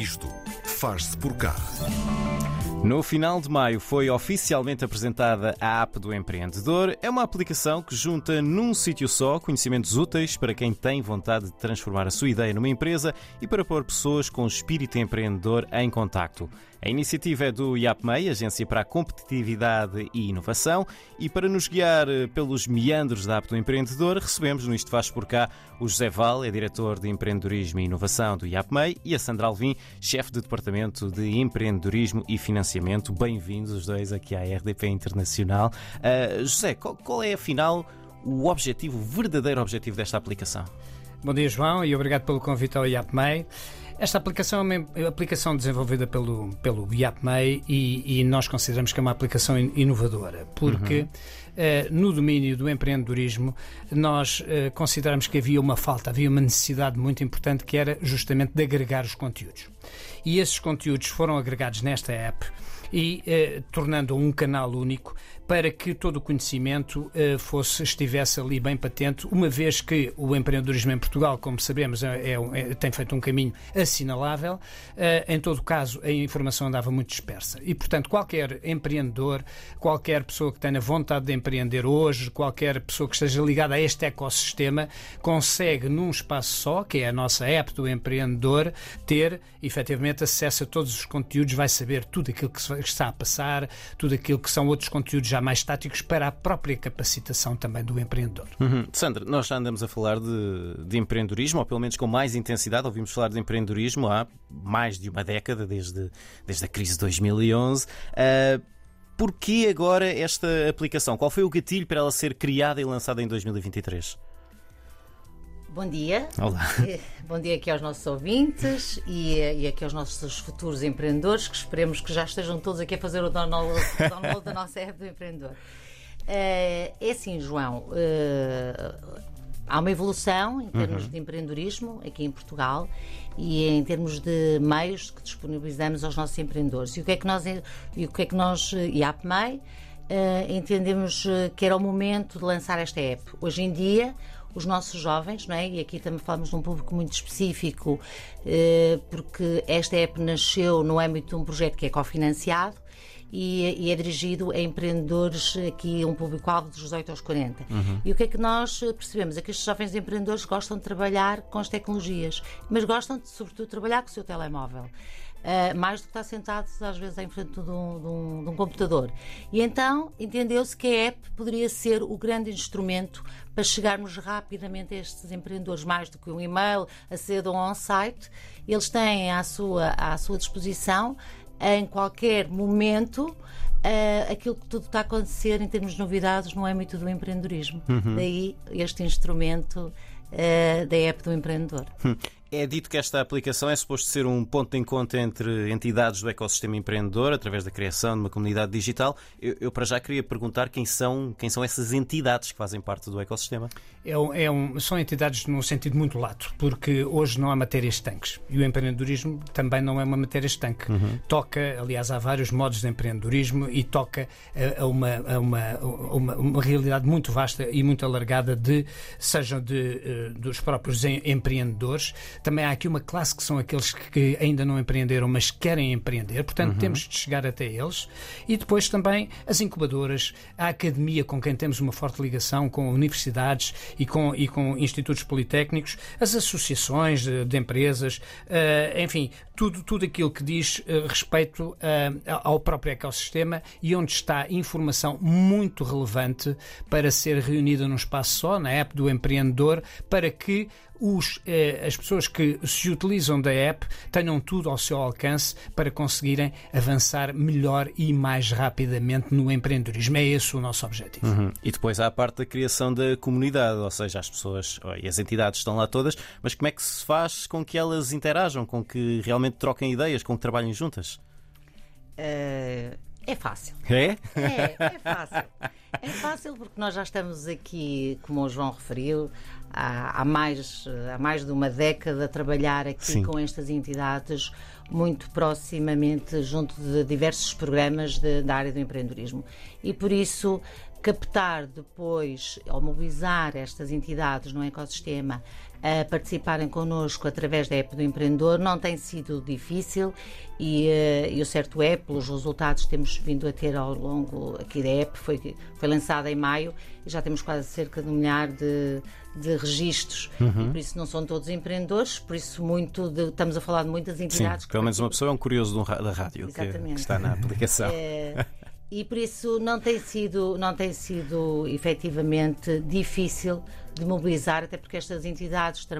Isto faz-se por cá. No final de maio foi oficialmente apresentada a App do Empreendedor. É uma aplicação que junta num sítio só conhecimentos úteis para quem tem vontade de transformar a sua ideia numa empresa e para pôr pessoas com espírito empreendedor em contacto. A iniciativa é do IAPMEI, Agência para a Competitividade e Inovação, e para nos guiar eh, pelos meandros da App do Empreendedor, recebemos no Isto Faz Por Cá o José Val, é diretor de Empreendedorismo e Inovação do IAPMEI, e a Sandra Alvim, chefe de Departamento de Empreendedorismo e Financiamento. Bem-vindos os dois aqui à RDP Internacional. Uh, José, qual, qual é afinal o objetivo, o verdadeiro objetivo desta aplicação? Bom dia, João, e obrigado pelo convite ao IAPMEI. Esta aplicação é uma aplicação desenvolvida pelo, pelo IAPMEI e, e nós consideramos que é uma aplicação inovadora, porque uhum. uh, no domínio do empreendedorismo nós uh, consideramos que havia uma falta, havia uma necessidade muito importante que era justamente de agregar os conteúdos. E esses conteúdos foram agregados nesta app e eh, tornando um canal único para que todo o conhecimento eh, fosse estivesse ali bem patente, uma vez que o empreendedorismo em Portugal, como sabemos, é, é, é tem feito um caminho assinalável. Eh, em todo caso, a informação andava muito dispersa e, portanto, qualquer empreendedor, qualquer pessoa que tenha vontade de empreender hoje, qualquer pessoa que esteja ligada a este ecossistema, consegue num espaço só, que é a nossa app do empreendedor, ter efetivamente acesso a todos os conteúdos, vai saber tudo aquilo que está a passar, tudo aquilo que são outros conteúdos já mais táticos para a própria capacitação também do empreendedor. Uhum. Sandra, nós já andamos a falar de, de empreendedorismo, ou pelo menos com mais intensidade, ouvimos falar de empreendedorismo há mais de uma década, desde, desde a crise de 2011. Uh, Porquê agora esta aplicação? Qual foi o gatilho para ela ser criada e lançada em 2023? Bom dia. Olá. Bom dia aqui aos nossos ouvintes e, e, aqui aos nossos futuros empreendedores, que esperemos que já estejam todos aqui a fazer o download, o download da nossa app do empreendedor. Uh, é assim, João, há uma evolução em termos uhum. de empreendedorismo aqui em Portugal e em termos de meios que disponibilizamos aos nossos empreendedores. E o que é que nós, e o que é que nós e a APMEI, entendemos que era o momento de lançar esta app. Hoje em dia, os nossos jovens, não é? E aqui também falamos de um público muito específico, eh, porque esta app nasceu no âmbito de um projeto que é cofinanciado e, é dirigido a empreendedores aqui, um público-alvo dos 18 aos 40. Uhum. E o que é que nós percebemos? É que estes jovens empreendedores gostam de trabalhar com as tecnologias, mas gostam de, sobretudo, trabalhar com o seu telemóvel. Uh, mais do que estar sentados às vezes em frente de um, de um, de um computador. E então entendeu-se que a app poderia ser o grande instrumento para chegarmos rapidamente a estes empreendedores, mais do que um e-mail, acedam ao on-site, eles têm à sua, à sua disposição em qualquer momento uh, aquilo que tudo está a acontecer em termos de novidades no âmbito do empreendedorismo. Uhum. Daí este instrumento uh, da app do empreendedor. Hum. É dito que esta aplicação é suposto ser um ponto de encontro entre entidades do ecossistema empreendedor, através da criação de uma comunidade digital. Eu, eu para já queria perguntar quem são, quem são essas entidades que fazem parte do ecossistema. É um, é um, são entidades num sentido muito lato, porque hoje não há matérias estanques. E o empreendedorismo também não é uma matéria estanque. Uhum. Toca, aliás, há vários modos de empreendedorismo e toca a, a, uma, a uma, uma, uma, realidade muito vasta e muito alargada de, sejam de, uh, dos próprios empreendedores também há aqui uma classe que são aqueles que ainda não empreenderam, mas querem empreender, portanto uhum. temos de chegar até eles. E depois também as incubadoras, a academia com quem temos uma forte ligação, com universidades e com, e com institutos politécnicos, as associações de, de empresas, uh, enfim, tudo, tudo aquilo que diz uh, respeito uh, ao próprio ecossistema e onde está informação muito relevante para ser reunida num espaço só, na app do empreendedor, para que os, eh, as pessoas que se utilizam da app tenham tudo ao seu alcance para conseguirem avançar melhor e mais rapidamente no empreendedorismo. É esse o nosso objetivo. Uhum. E depois há a parte da criação da comunidade, ou seja, as pessoas e as entidades estão lá todas, mas como é que se faz com que elas interajam, com que realmente troquem ideias, com que trabalhem juntas? Uh, é fácil. É? É, é fácil. É fácil porque nós já estamos aqui, como o João referiu, há, há mais, há mais de uma década a trabalhar aqui Sim. com estas entidades muito proximamente junto de diversos programas de- da área do empreendedorismo. E por isso captar depois ou mobilizar estas entidades no ecossistema a participarem connosco através da app do empreendedor não tem sido difícil e, eh, e o certo é, pelos resultados que temos vindo a ter ao longo aqui da app, foi, foi lançada em maio e já temos quase cerca de um milhar de, de registros. E por isso não são todos empreendedores, por isso muito de- estamos a falar de muitas Sim, entidades. que pelo menos uma pessoa é um curioso da rádio que, que está na aplicação. É, e por isso não tem sido, não tem sido efetivamente difícil de mobilizar, até porque estas entidades que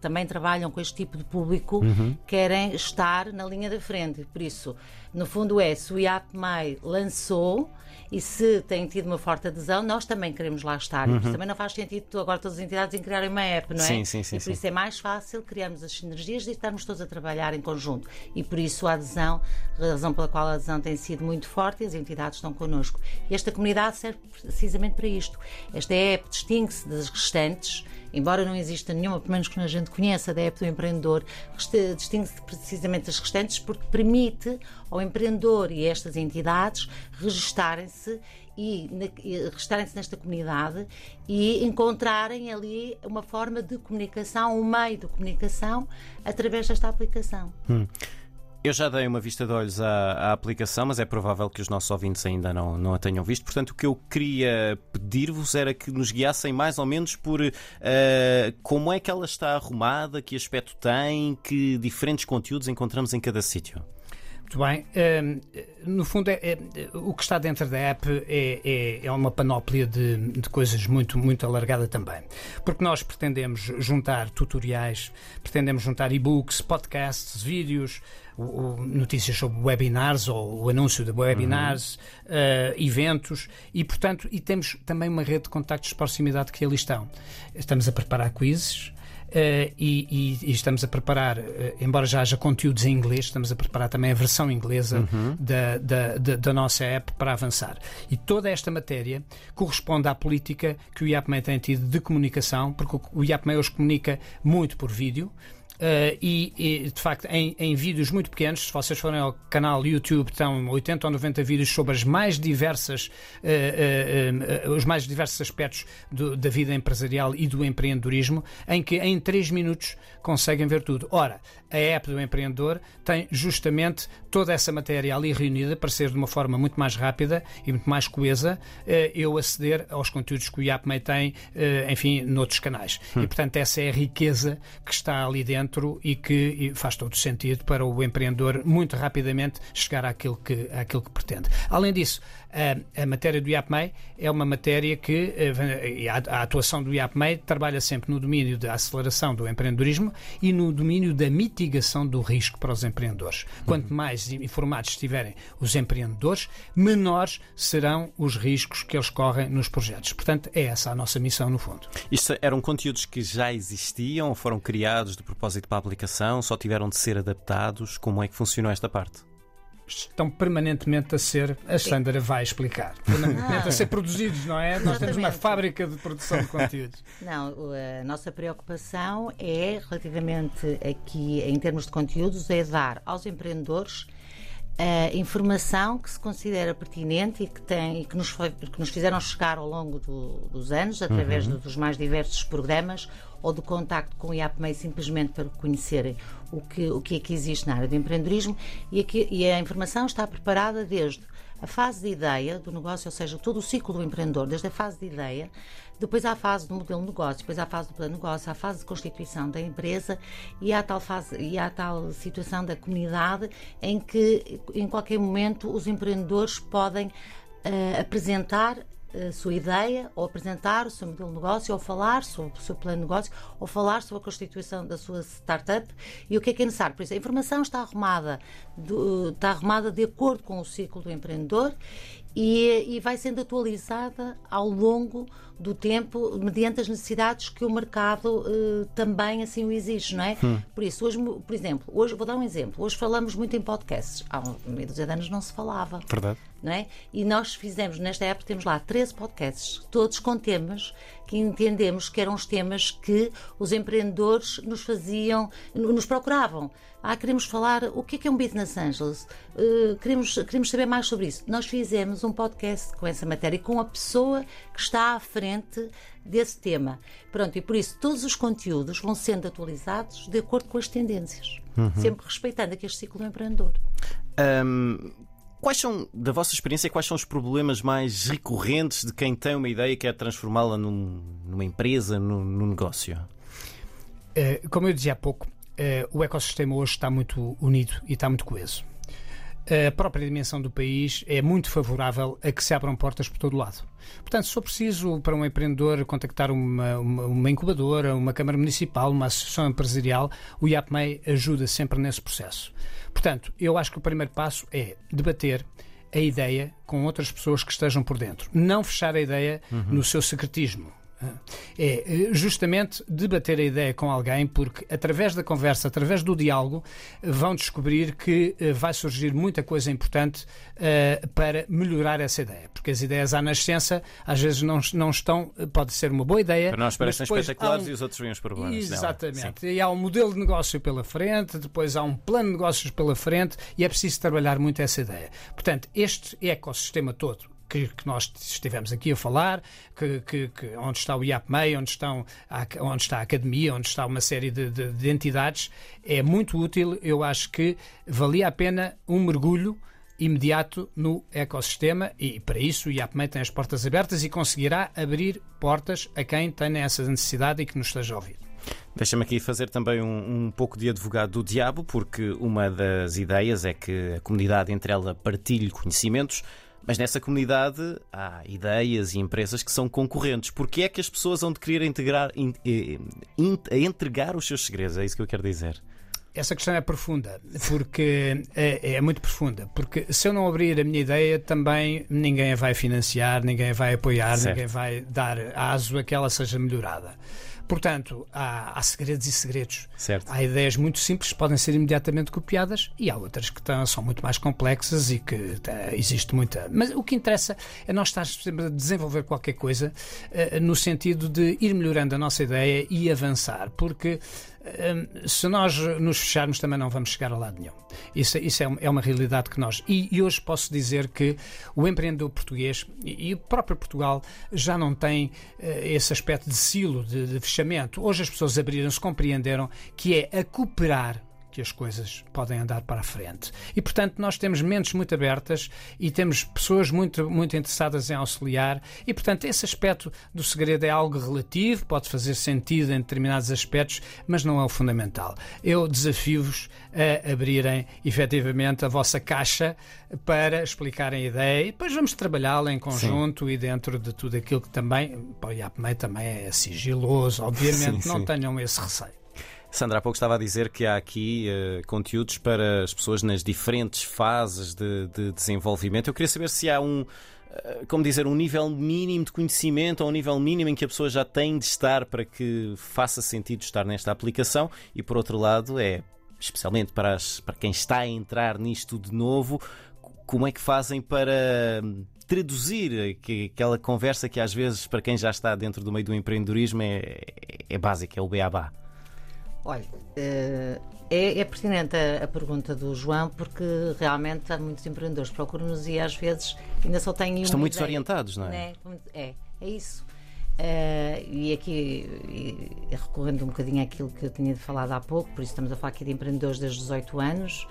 também trabalham com este tipo de público querem estar na linha da frente. Por isso, no fundo, é se o IAPMEI lançou e se tem tido uma forte adesão, nós também queremos lá estar. Isso também não faz sentido agora todas as entidades em criarem uma app, não é? Sim, sim, sim, E por sim. isso é mais fácil criarmos as sinergias e estarmos todos a trabalhar em conjunto. E por isso a adesão, a razão pela qual a adesão tem sido muito forte e as entidades estão connosco. E esta comunidade serve precisamente para isto. Esta app distingue-se das restantes. Embora não exista nenhuma, pelo menos que a gente conheça, da app do empreendedor, distingue-se precisamente das restantes porque permite ao empreendedor e a estas entidades registarem-se e, e registarem-se nesta comunidade e encontrarem ali uma forma de comunicação, um meio de comunicação através desta aplicação. Eu já dei uma vista de olhos à, à aplicação, mas é provável que os nossos ouvintes ainda não, não a tenham visto. Portanto, o que eu queria pedir-vos era que nos guiassem mais ou menos por eh, como é que ela está arrumada, que aspecto tem, que diferentes conteúdos encontramos em cada sítio. Muito bem. Hum, no fundo, é, é- o que está dentro da app é, é- é uma panóplia de, de coisas muito, muito alargada também. Porque nós pretendemos juntar tutoriais, pretendemos juntar e-books, podcasts, vídeos, o- o- notícias sobre webinars ou o anúncio de webinars, eh, eventos e, portanto, e temos também uma rede de contactos de proximidade que ali estão. Estamos a preparar quizzes. Eh, e, e- e estamos a preparar, eh, embora já haja conteúdos em inglês, estamos a preparar também a versão inglesa da, da, da- da nossa app para avançar. E toda esta matéria corresponde à política que o IAPMEI tem tido de comunicação, porque o- IAPMEI hoje comunica muito por vídeo. Eh, e, e, de facto, em, em vídeos muito pequenos, se vocês forem ao canal YouTube, estão 80 ou 90 vídeos sobre as mais diversas, eh, eh, os mais diversos aspectos do- da vida empresarial e do empreendedorismo, em que em 3 minutos conseguem ver tudo. Ora, a app do empreendedor tem justamente toda essa matéria ali reunida para ser de uma forma muito mais rápida e muito mais coesa eu aceder aos conteúdos que o IAPMEI tem, enfim, noutros canais. E, portanto, essa é a riqueza que está ali dentro e que faz todo sentido para o empreendedor muito rapidamente chegar àquilo que, àquilo que pretende. Além disso, a, a matéria do IAPMEI é uma matéria que eh, e a, a atuação do IAPMEI trabalha sempre no domínio da aceleração do empreendedorismo e no domínio da mitigação do risco para os empreendedores. Quanto mais informados estiverem os empreendedores, menores serão os riscos que eles correm nos projetos. Portanto, é essa a nossa missão no fundo. Isto eram conteúdos que já existiam, foram criados de propósito para a aplicação, só tiveram de ser adaptados? Como é que funcionou esta parte? Estão permanentemente a ser, a Sandra vai explicar, permanentemente a ser produzidos, não é? Nós temos uma Exatamente. fábrica de produção de conteúdos. Não, a nossa preocupação é, relativamente aqui em termos de conteúdos, é dar aos empreendedores a informação que se considera pertinente e que, tem, e que, nos, foi- que nos fizeram chegar ao longo do- dos anos, através do- dos mais diversos programas ou do contacto com o IAPMEI, simplesmente para conhecerem o que, o que é que existe na área do empreendedorismo. E, aqui- e a informação está preparada desde a fase de ideia do negócio, ou seja, todo o ciclo do empreendedor, desde a fase de ideia, depois a fase do modelo de negócio, depois a fase do plano de negócio, a fase de constituição da empresa e a tal, fase, e a tal situação da comunidade em que, em qualquer momento, os empreendedores podem eh, apresentar a sua ideia, ou apresentar o seu modelo de negócio, ou falar sobre o seu plano de negócio, ou falar sobre a constituição da sua startup e o que é que é necessário. Por isso, a informação está arrumada, está arrumada de acordo com o ciclo do empreendedor e, e vai sendo atualizada ao longo do tempo, mediante as necessidades que o mercado eh, também assim o exige, não é? Por isso, hoje, por exemplo, hoje vou dar um exemplo. Hoje falamos muito em podcasts. Há um- meia dúzia de anos não se falava. Verdade. não é? E nós fizemos, nesta época, temos lá 13 podcasts, todos com temas que entendemos que eram os temas que os empreendedores nos faziam, nos procuravam. Ah, queremos falar o que é, que é um Business Angels, uh, queremos, queremos saber mais sobre isso. Nós fizemos um podcast com essa matéria, com a pessoa que está à frente desse tema. Pronto, e por isso todos os conteúdos vão sendo atualizados de acordo com as tendências, uhum. sempre respeitando aqui este ciclo do empreendedor. Um, Quais são, da vossa experiência, quais são os problemas mais recorrentes de quem tem uma ideia e quer transformá-la num, numa empresa, num, num negócio? Uh, como eu dizia há pouco, uh, o ecossistema hoje está muito unido e está muito coeso. A própria dimensão do país é muito favorável a que se abram portas por todo lado. Portanto, se for preciso para um empreendedor contactar uma, uma, uma incubadora, uma Câmara Municipal, uma associação empresarial, o IAPMEI ajuda sempre nesse processo. Portanto, eu acho que o primeiro passo é debater a ideia com outras pessoas que estejam por dentro. Não fechar a ideia uhum. no seu secretismo é justamente debater a ideia com alguém, porque através da conversa, através do diálogo, vão descobrir que eh, vai surgir muita coisa importante uh, para melhorar essa ideia. Porque as ideias à nascença às vezes não, não estão, pode ser uma boa ideia. Para nós parecem espetaculares um... e os outros veem os problemas. Exatamente. E há um modelo de negócio pela frente, depois há um plano de negócios pela frente e é preciso trabalhar muito essa ideia. Portanto, este ecossistema todo que, que, nós estivemos aqui a falar, que, que, que, onde está o IAPMEI, onde, estão, onde está a Academia, onde está uma série de, de, de entidades, é muito útil. Eu acho que valia a pena um mergulho imediato no ecossistema e para isso o IAPMEI tem as portas abertas e conseguirá abrir portas a quem tenha essa necessidade e que nos esteja a ouvir. Deixa-me aqui fazer também um, um, pouco de advogado do diabo, porque uma das ideias é que a comunidade entre ela partilhe conhecimentos, mas nessa comunidade há ideias e empresas que são concorrentes. Porquê é que as pessoas vão de querer integrar, in, in, in, entregar os seus segredos? É isso que eu quero dizer. Essa questão é profunda, porque é, é, muito profunda. Porque se eu não abrir a minha ideia, também ninguém a vai financiar, ninguém a vai apoiar, certo. ninguém vai dar aso a que ela seja melhorada. Portanto, há, há, segredos e segredos. Certo. Há ideias muito simples que podem ser imediatamente copiadas e há outras que tão, são muito mais complexas e que tá, existe muita. Mas o que interessa é nós estar sempre a desenvolver qualquer coisa uh, no sentido de ir melhorando a nossa ideia e avançar, porque se nós nos fecharmos também não vamos chegar a lado nenhum. Isso, isso é, é uma realidade que nós. E, e, hoje posso dizer que o empreendedor português e, e o próprio Portugal já não tem uh, esse aspecto de silo, de, de fechamento. Hoje as pessoas abriram-se, compreenderam que é a cooperar que as coisas podem andar para a frente. E, portanto, nós temos mentes muito abertas e temos pessoas muito, muito interessadas em auxiliar. E, portanto, esse aspecto do segredo é algo relativo, pode fazer sentido em determinados aspectos, mas não é o fundamental. Eu desafio-vos a abrirem efetivamente a vossa caixa para explicarem a ideia e depois vamos trabalhá-la em conjunto sim. e dentro de tudo aquilo que também, o IAPMEI também é sigiloso, obviamente, sim, não sim. tenham esse receio. Sandra, há pouco estava a dizer que há aqui uh, conteúdos para as pessoas nas diferentes fases de, de, desenvolvimento. Eu queria saber se há um, uh, como dizer, um nível mínimo de conhecimento ou um nível mínimo em que a pessoa já tem de estar para que faça sentido estar nesta aplicação e, por outro lado, é especialmente para, as, para quem está a entrar nisto de novo, como é que fazem para hum, traduzir aquela conversa que às vezes para quem já está dentro do meio do empreendedorismo é, é básica, é o beabá. Olha, eh, é, é pertinente a, a, pergunta do João, porque realmente há muitos empreendedores que procuram-nos e às vezes ainda só têm. Estão muito ideia, desorientados, não é? Né? É, é isso. Uh, e aqui, e, recorrendo um bocadinho àquilo que eu tinha falado há pouco, por isso estamos a falar aqui de empreendedores desde 18 anos,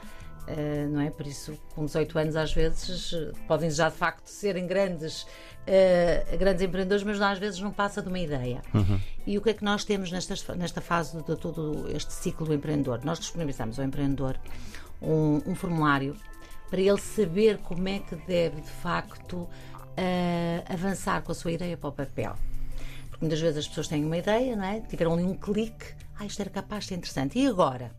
uh, não é? Por isso, com 18 anos, às vezes, podem já de facto serem grandes uh, grandes empreendedores, mas às vezes não passa de uma ideia. Uhum. E o que é que nós temos nesta, nesta fase de todo este ciclo do empreendedor? Nós disponibilizamos ao empreendedor um, um formulário para ele saber como é que deve de facto uh, avançar com a sua ideia para o papel. Porque muitas vezes as pessoas têm uma ideia, não é? tiveram ali um clique, ah, isto era capaz de ser interessante. E agora?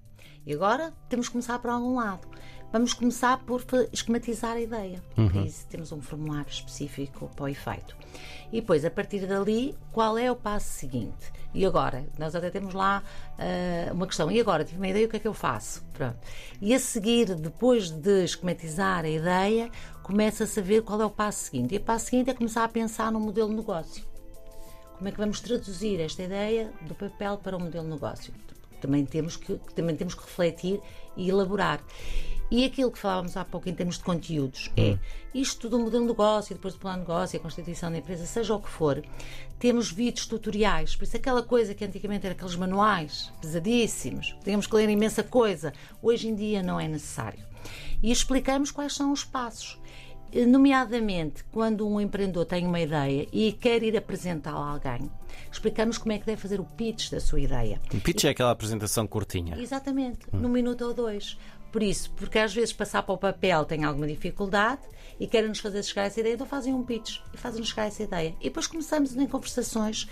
E agora temos que começar por algum lado. Vamos começar por esquematizar a ideia. Uhum. Isso temos um formulário específico para o efeito. E depois, a partir dali, qual é o passo seguinte? E agora? Nós até temos lá uh, uma questão. E agora? Tive uma ideia, o que é que eu faço? Pronto. E a seguir, depois de esquematizar a ideia, começa a saber qual é o passo seguinte. E o passo seguinte é começar a pensar no modelo de negócio. Como é que vamos traduzir esta ideia do papel para o modelo de negócio? Também temos que, também temos que refletir e elaborar. E aquilo que falávamos há pouco em termos de conteúdos é hum. isto do modelo de negócio, depois do plano de negócio, a constituição da empresa, seja o que for, temos vídeos tutoriais. Por isso, aquela coisa que antigamente era aqueles manuais pesadíssimos, tínhamos que ler imensa coisa, hoje em dia não é necessário. E explicamos quais são os passos nomeadamente quando um empreendedor tem uma ideia e quer ir apresentá-la a alguém, explicamos como é que deve fazer o pitch da sua ideia. O pitch e... é aquela apresentação curtinha. Exatamente, hum. num minuto ou dois. Por isso, porque às vezes passar para o papel tem alguma dificuldade e querem-nos fazer chegar a essa ideia, então fazem um pitch e fazem-nos chegar a essa ideia. E depois começamos em conversações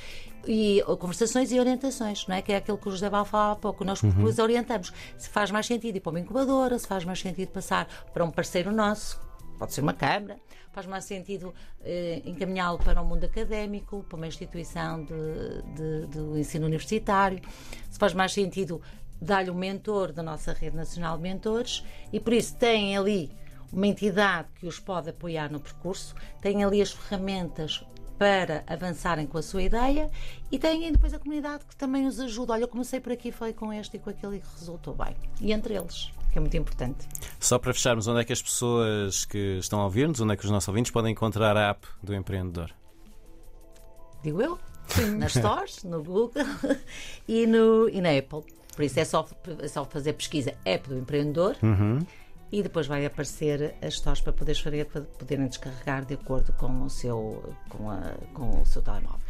e conversações e orientações, não é? Que é aquilo que o José Val falava há pouco. Nós uhum. depois orientamos se faz mais sentido ir para uma incubadora, se faz mais sentido passar para um parceiro nosso, pode ser uma Câmara, faz mais sentido eh, encaminhá-lo para o mundo académico, para uma instituição de, de, do ensino universitário, se faz mais sentido dar-lhe um mentor da nossa rede nacional de mentores e por isso tem ali uma entidade que os pode apoiar no percurso, tem ali as ferramentas para avançarem com a sua ideia e têm depois a comunidade que também os ajuda. Olha, eu comecei por aqui, falei com este e com aquele e resultou bem. E entre eles, que é muito importante. Só para fecharmos, onde é que as pessoas que estão a ouvir-nos, onde é que os nossos ouvintes podem encontrar a app do empreendedor? Digo eu? Sim. Nas stores, no Google e, no, e na Apple. Por isso é só, é só fazer pesquisa app do empreendedor. Uhum e depois vai aparecer as stores para poderes fazer, para poderem descarregar de acordo com o seu, com a, com o seu telemóvel.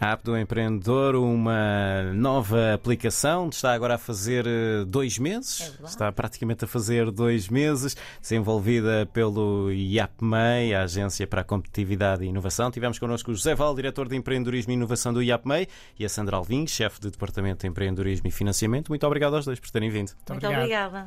A app do empreendedor, uma nova aplicação, está agora a fazer eh, dois meses, é está praticamente a fazer dois meses, desenvolvida pelo IAPMEI, a Agência para a Competitividade e Inovação. Tivemos connosco o José Val, diretor de Empreendedorismo e Inovação do IAPMEI, e a Sandra Alvim, chefe de Departamento de Empreendedorismo e Financiamento. Muito obrigado aos dois por terem vindo. Muito, Muito obrigada.